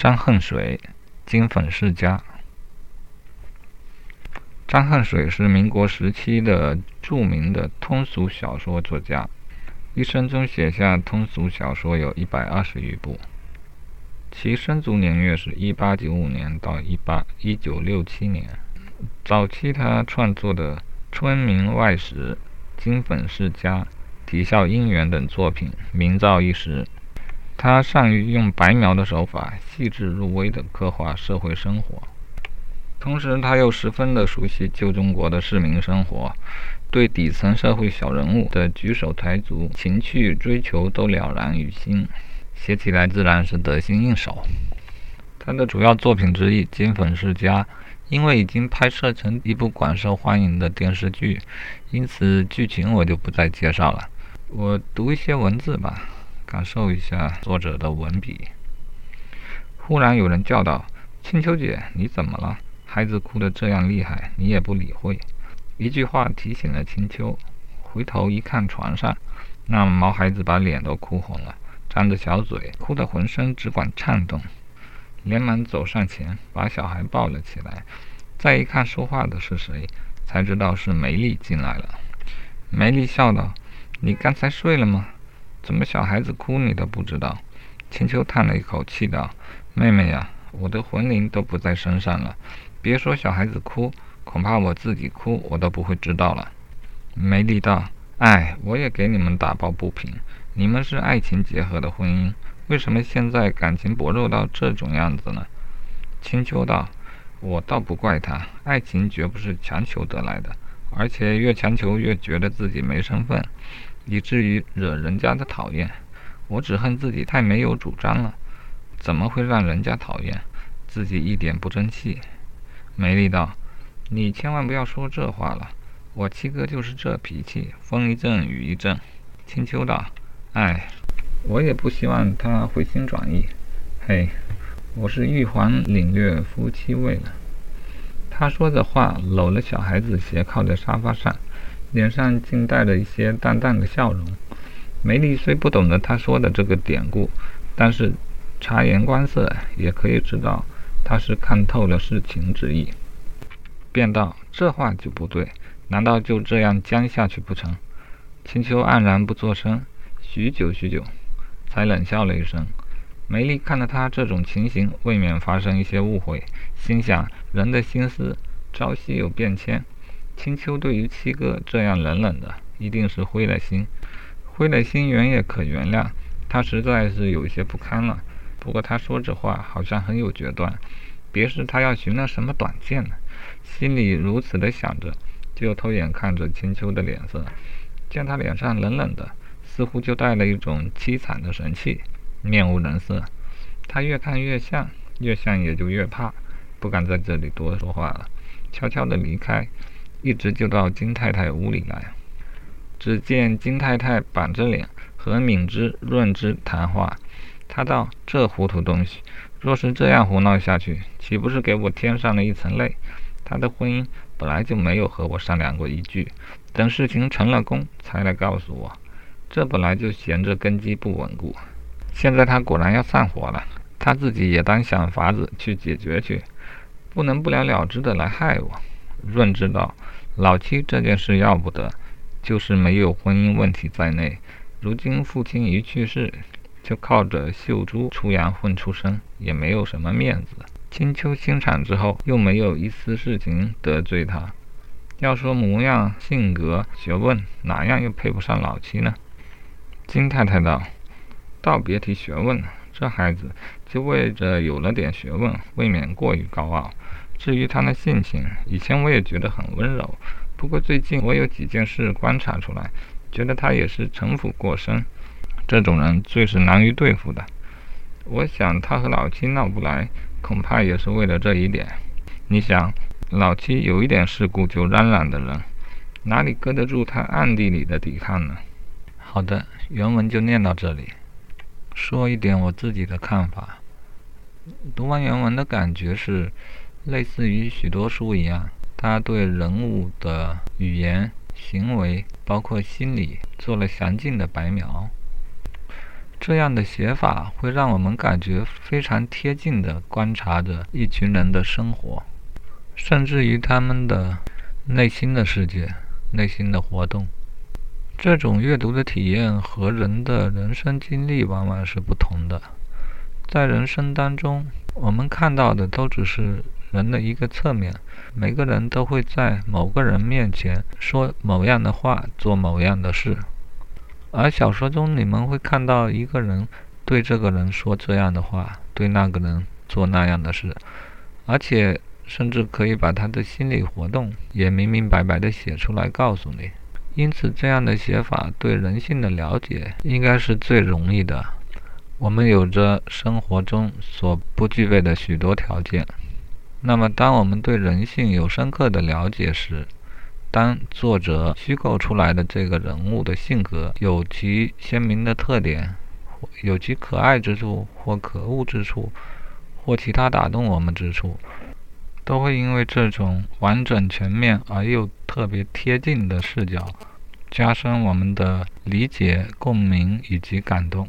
张恨水，金粉世家。张恨水是民国时期的著名的通俗小说作家，一生中写下通俗小说有一百二十余部。其生卒年月是一八九五年到一八一九六七年。早期他创作的《春明外史》《金粉世家》《啼笑姻缘》等作品名噪一时。他善于用白描的手法，细致入微地刻画社会生活，同时他又十分的熟悉旧中国的市民生活，对底层社会小人物的举手抬足、情趣追求都了然于心，写起来自然是得心应手。他的主要作品之一《金粉世家》，因为已经拍摄成一部广受欢迎的电视剧，因此剧情我就不再介绍了，我读一些文字吧。感受一下作者的文笔。忽然有人叫道：“青秋姐，你怎么了？孩子哭得这样厉害，你也不理会。”一句话提醒了青秋，回头一看，床上那毛孩子把脸都哭红了，张着小嘴，哭得浑身只管颤动，连忙走上前把小孩抱了起来。再一看说话的是谁，才知道是梅丽进来了。梅丽笑道：“你刚才睡了吗？”怎么小孩子哭你都不知道？青秋叹了一口气道：“妹妹呀，我的魂灵都不在身上了，别说小孩子哭，恐怕我自己哭我都不会知道了。”梅丽道：“哎，我也给你们打抱不平。你们是爱情结合的婚姻，为什么现在感情薄弱到这种样子呢？”青秋道：“我倒不怪他，爱情绝不是强求得来的，而且越强求越觉得自己没身份。”以至于惹人家的讨厌，我只恨自己太没有主张了，怎么会让人家讨厌？自己一点不争气。梅丽道：“你千万不要说这话了，我七哥就是这脾气，风一阵雨一阵。”青秋道：“哎，我也不希望他回心转意。嘿，我是玉环领略夫妻味了。”他说着话，搂了小孩子斜靠在沙发上。脸上竟带着一些淡淡的笑容。梅丽虽不懂得他说的这个典故，但是察言观色也可以知道他是看透了事情之意，便道：“这话就不对，难道就这样僵下去不成？”青秋黯然不作声，许久许久，才冷笑了一声。梅丽看到他这种情形，未免发生一些误会，心想：人的心思朝夕有变迁。青秋对于七哥这样冷冷的，一定是灰了心。灰了心原也可原谅，他实在是有些不堪了。不过他说这话好像很有决断，别是他要寻了什么短见呢？心里如此的想着，就偷眼看着青秋的脸色，见他脸上冷冷的，似乎就带了一种凄惨的神气，面无人色。他越看越像，越像也就越怕，不敢在这里多说话了，悄悄地离开。一直就到金太太屋里来，只见金太太板着脸和敏之、润之谈话。他道：“这糊涂东西，若是这样胡闹下去，岂不是给我添上了一层累？他的婚姻本来就没有和我商量过一句，等事情成了功才来告诉我，这本来就闲着根基不稳固。现在他果然要散伙了，他自己也当想法子去解决去，不能不了了之的来害我。”润之道。老七这件事要不得，就是没有婚姻问题在内。如今父亲一去世，就靠着秀珠出洋混出身，也没有什么面子。青秋清产之后，又没有一丝事情得罪他。要说模样、性格、学问，哪样又配不上老七呢？金太太道：“倒别提学问了，这孩子就为着有了点学问，未免过于高傲。”至于他的性情，以前我也觉得很温柔，不过最近我有几件事观察出来，觉得他也是城府过深。这种人最是难于对付的。我想他和老七闹不来，恐怕也是为了这一点。你想，老七有一点事故就嚷嚷的人，哪里搁得住他暗地里的抵抗呢？好的，原文就念到这里。说一点我自己的看法。读完原文的感觉是。类似于许多书一样，他对人物的语言、行为，包括心理，做了详尽的白描。这样的写法会让我们感觉非常贴近地观察着一群人的生活，甚至于他们的内心的世界、内心的活动。这种阅读的体验和人的人生经历往往是不同的。在人生当中，我们看到的都只是人的一个侧面，每个人都会在某个人面前说某样的话，做某样的事。而小说中，你们会看到一个人对这个人说这样的话，对那个人做那样的事，而且甚至可以把他的心理活动也明明白白地写出来告诉你。因此，这样的写法对人性的了解应该是最容易的。我们有着生活中所不具备的许多条件。那么，当我们对人性有深刻的了解时，当作者虚构出来的这个人物的性格有其鲜明的特点，有其可爱之处或可恶之处，或其他打动我们之处，都会因为这种完整全面而又特别贴近的视角，加深我们的理解、共鸣以及感动。